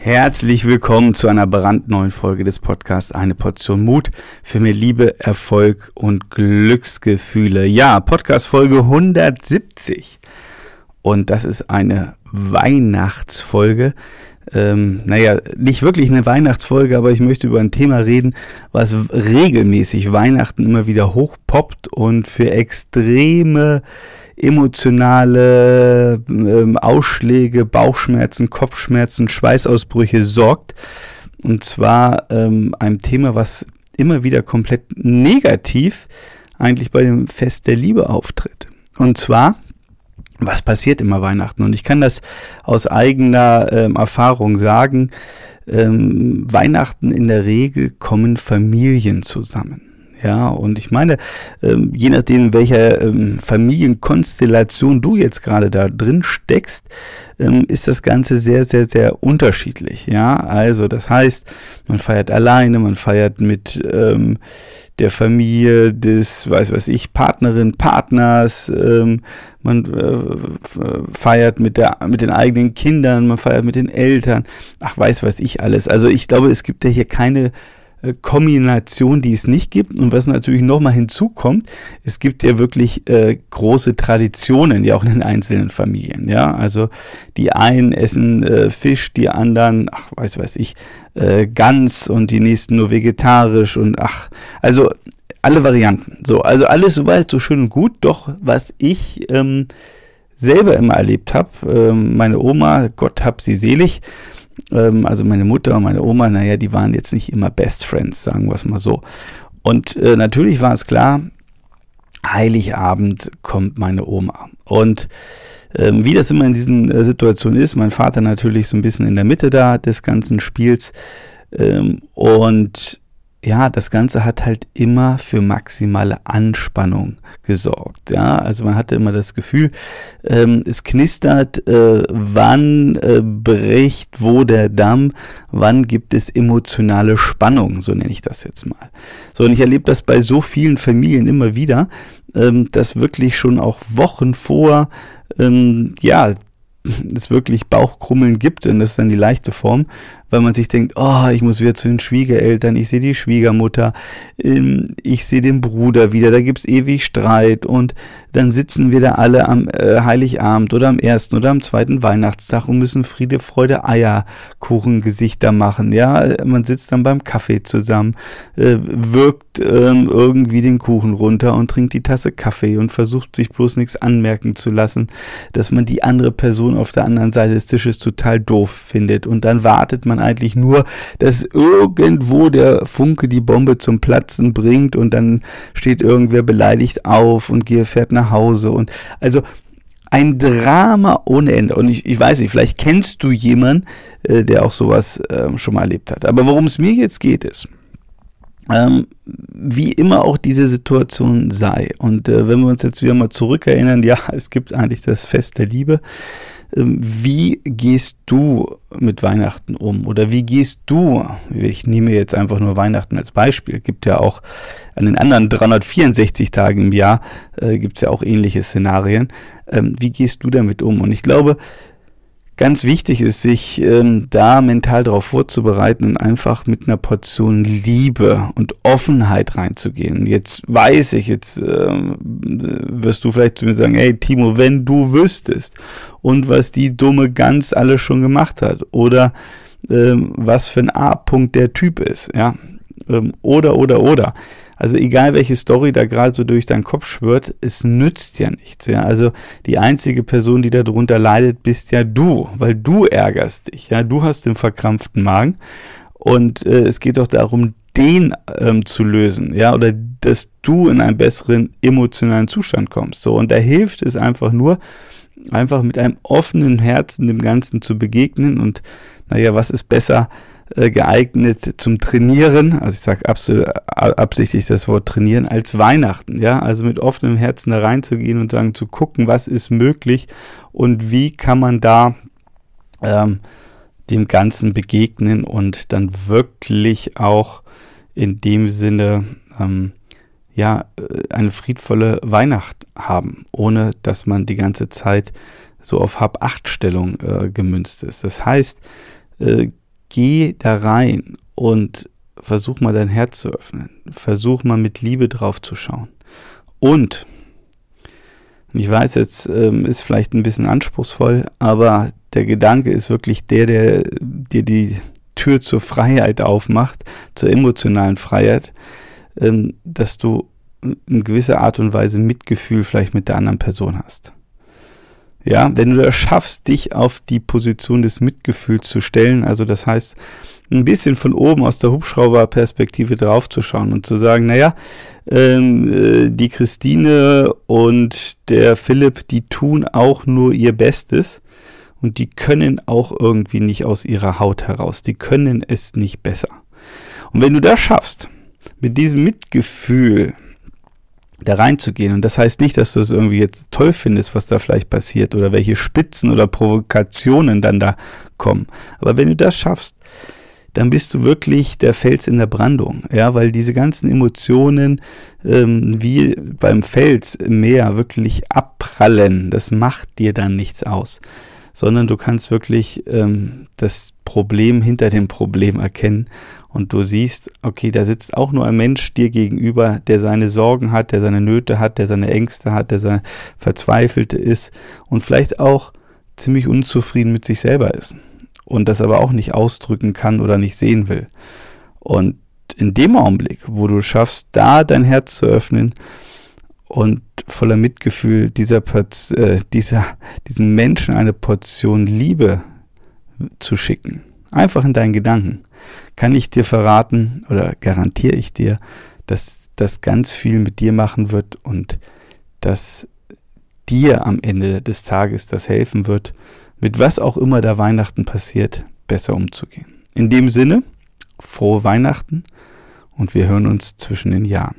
Herzlich willkommen zu einer brandneuen Folge des Podcasts Eine Portion Mut für mehr Liebe, Erfolg und Glücksgefühle. Ja, Podcast Folge 170. Und das ist eine Weihnachtsfolge. Ähm, naja, nicht wirklich eine Weihnachtsfolge, aber ich möchte über ein Thema reden, was regelmäßig Weihnachten immer wieder hochpoppt und für extreme emotionale ähm, Ausschläge, Bauchschmerzen, Kopfschmerzen, Schweißausbrüche sorgt. Und zwar ähm, einem Thema, was immer wieder komplett negativ eigentlich bei dem Fest der Liebe auftritt. Und zwar, was passiert immer Weihnachten? Und ich kann das aus eigener ähm, Erfahrung sagen. Ähm, Weihnachten in der Regel kommen Familien zusammen. Ja, und ich meine, ähm, je nachdem, in welcher ähm, Familienkonstellation du jetzt gerade da drin steckst, ähm, ist das Ganze sehr, sehr, sehr unterschiedlich. Ja, also das heißt, man feiert alleine, man feiert mit der Familie des, weiß was ich, Partnerin, Partners, man äh, feiert mit der, mit den eigenen Kindern, man feiert mit den Eltern, ach, weiß was ich alles. Also ich glaube, es gibt ja hier keine äh, Kombination, die es nicht gibt. Und was natürlich nochmal hinzukommt, es gibt ja wirklich äh, große Traditionen, ja auch in den einzelnen Familien. Ja, also die einen essen äh, Fisch, die anderen, ach, weiß weiß ich, äh, Gans und die nächsten nur vegetarisch und ach, also alle Varianten. So, also alles soweit so schön und gut. Doch was ich ähm, selber immer erlebt habe, ähm, meine Oma, Gott hab sie selig, ähm, also meine Mutter und meine Oma, naja, die waren jetzt nicht immer Best Friends, sagen wir es mal so. Und äh, natürlich war es klar, Heiligabend kommt meine Oma. Und ähm, wie das immer in diesen äh, Situationen ist, mein Vater natürlich so ein bisschen in der Mitte da des ganzen Spiels. Ähm, und ja, das Ganze hat halt immer für maximale Anspannung gesorgt. Ja, also man hatte immer das Gefühl, ähm, es knistert, äh, wann äh, bricht wo der Damm, wann gibt es emotionale Spannung, so nenne ich das jetzt mal. So, und ich erlebe das bei so vielen Familien immer wieder, ähm, dass wirklich schon auch Wochen vor ähm, ja, es wirklich Bauchkrummeln gibt, und das ist dann die leichte Form, weil man sich denkt, oh, ich muss wieder zu den Schwiegereltern, ich sehe die Schwiegermutter, ähm, ich sehe den Bruder wieder, da gibt's ewig Streit und dann sitzen wir da alle am äh, Heiligabend oder am ersten oder am zweiten Weihnachtstag und müssen Friede, Freude, Eierkuchengesichter machen, ja, man sitzt dann beim Kaffee zusammen, äh, wirkt ähm, irgendwie den Kuchen runter und trinkt die Tasse Kaffee und versucht sich bloß nichts anmerken zu lassen, dass man die andere Person auf der anderen Seite des Tisches total doof findet und dann wartet man eigentlich nur, dass irgendwo der Funke die Bombe zum Platzen bringt und dann steht irgendwer beleidigt auf und fährt nach Hause und also ein Drama ohne Ende. Und ich, ich weiß nicht, vielleicht kennst du jemanden, äh, der auch sowas äh, schon mal erlebt hat. Aber worum es mir jetzt geht, ist, ähm, wie immer auch diese Situation sei. Und äh, wenn wir uns jetzt wieder mal zurückerinnern, ja, es gibt eigentlich das Fest der Liebe. Ähm, wie gehst du mit Weihnachten um? Oder wie gehst du, ich nehme jetzt einfach nur Weihnachten als Beispiel, gibt ja auch an den anderen 364 Tagen im Jahr, äh, gibt es ja auch ähnliche Szenarien. Ähm, wie gehst du damit um? Und ich glaube, ganz wichtig ist, sich ähm, da mental darauf vorzubereiten und einfach mit einer Portion Liebe und Offenheit reinzugehen. Jetzt weiß ich, jetzt ähm, wirst du vielleicht zu mir sagen, hey Timo, wenn du wüsstest und was die dumme Gans alles schon gemacht hat oder ähm, was für ein A-Punkt der Typ ist, ja, ähm, oder, oder, oder. Also egal welche Story da gerade so durch deinen Kopf schwört, es nützt ja nichts. Ja? Also die einzige Person, die darunter leidet, bist ja du, weil du ärgerst dich. Ja, du hast den verkrampften Magen und äh, es geht doch darum, den ähm, zu lösen, ja, oder dass du in einen besseren emotionalen Zustand kommst. So und da hilft es einfach nur, einfach mit einem offenen Herzen dem Ganzen zu begegnen und naja, was ist besser? Äh, geeignet zum Trainieren, also ich sage absichtlich das Wort trainieren, als Weihnachten, ja, also mit offenem Herzen da reinzugehen und sagen, zu gucken, was ist möglich und wie kann man da ähm, dem Ganzen begegnen und dann wirklich auch in dem Sinne ähm, ja äh, eine friedvolle Weihnacht haben, ohne dass man die ganze Zeit so auf Hab-Acht-Stellung äh, gemünzt ist. Das heißt, äh, geh da rein und versuch mal dein Herz zu öffnen. Versuch mal mit Liebe drauf zu schauen. Und, ich weiß, jetzt ähm, ist vielleicht ein bisschen anspruchsvoll, aber der Gedanke ist wirklich der, der dir die Tür zur Freiheit aufmacht, zur emotionalen Freiheit, ähm, dass du in gewisser Art und Weise Mitgefühl vielleicht mit der anderen Person hast. Ja, wenn du das schaffst, dich auf die Position des Mitgefühls zu stellen, also das heißt, ein bisschen von oben aus der Hubschrauberperspektive draufzuschauen und zu sagen, naja, ähm, äh, die Christine und der Philipp, die tun auch nur ihr Bestes und die können auch irgendwie nicht aus ihrer Haut heraus, die können es nicht besser. Und wenn du das schaffst, mit diesem Mitgefühl da reinzugehen. Und das heißt nicht, dass du es irgendwie jetzt toll findest, was da vielleicht passiert oder welche Spitzen oder Provokationen dann da kommen. Aber wenn du das schaffst, dann bist du wirklich der Fels in der Brandung, ja, weil diese ganzen Emotionen ähm, wie beim Fels im Meer wirklich abprallen. Das macht dir dann nichts aus, sondern du kannst wirklich ähm, das Problem hinter dem Problem erkennen und du siehst, okay, da sitzt auch nur ein Mensch dir gegenüber, der seine Sorgen hat, der seine Nöte hat, der seine Ängste hat, der seine Verzweifelte ist und vielleicht auch ziemlich unzufrieden mit sich selber ist und das aber auch nicht ausdrücken kann oder nicht sehen will. Und in dem Augenblick, wo du schaffst, da dein Herz zu öffnen und voller Mitgefühl dieser, äh, dieser, diesem Menschen eine Portion Liebe zu schicken, einfach in deinen Gedanken, kann ich dir verraten oder garantiere ich dir, dass das ganz viel mit dir machen wird und dass dir am Ende des Tages das helfen wird, mit was auch immer da Weihnachten passiert, besser umzugehen. In dem Sinne, frohe Weihnachten und wir hören uns zwischen den Jahren.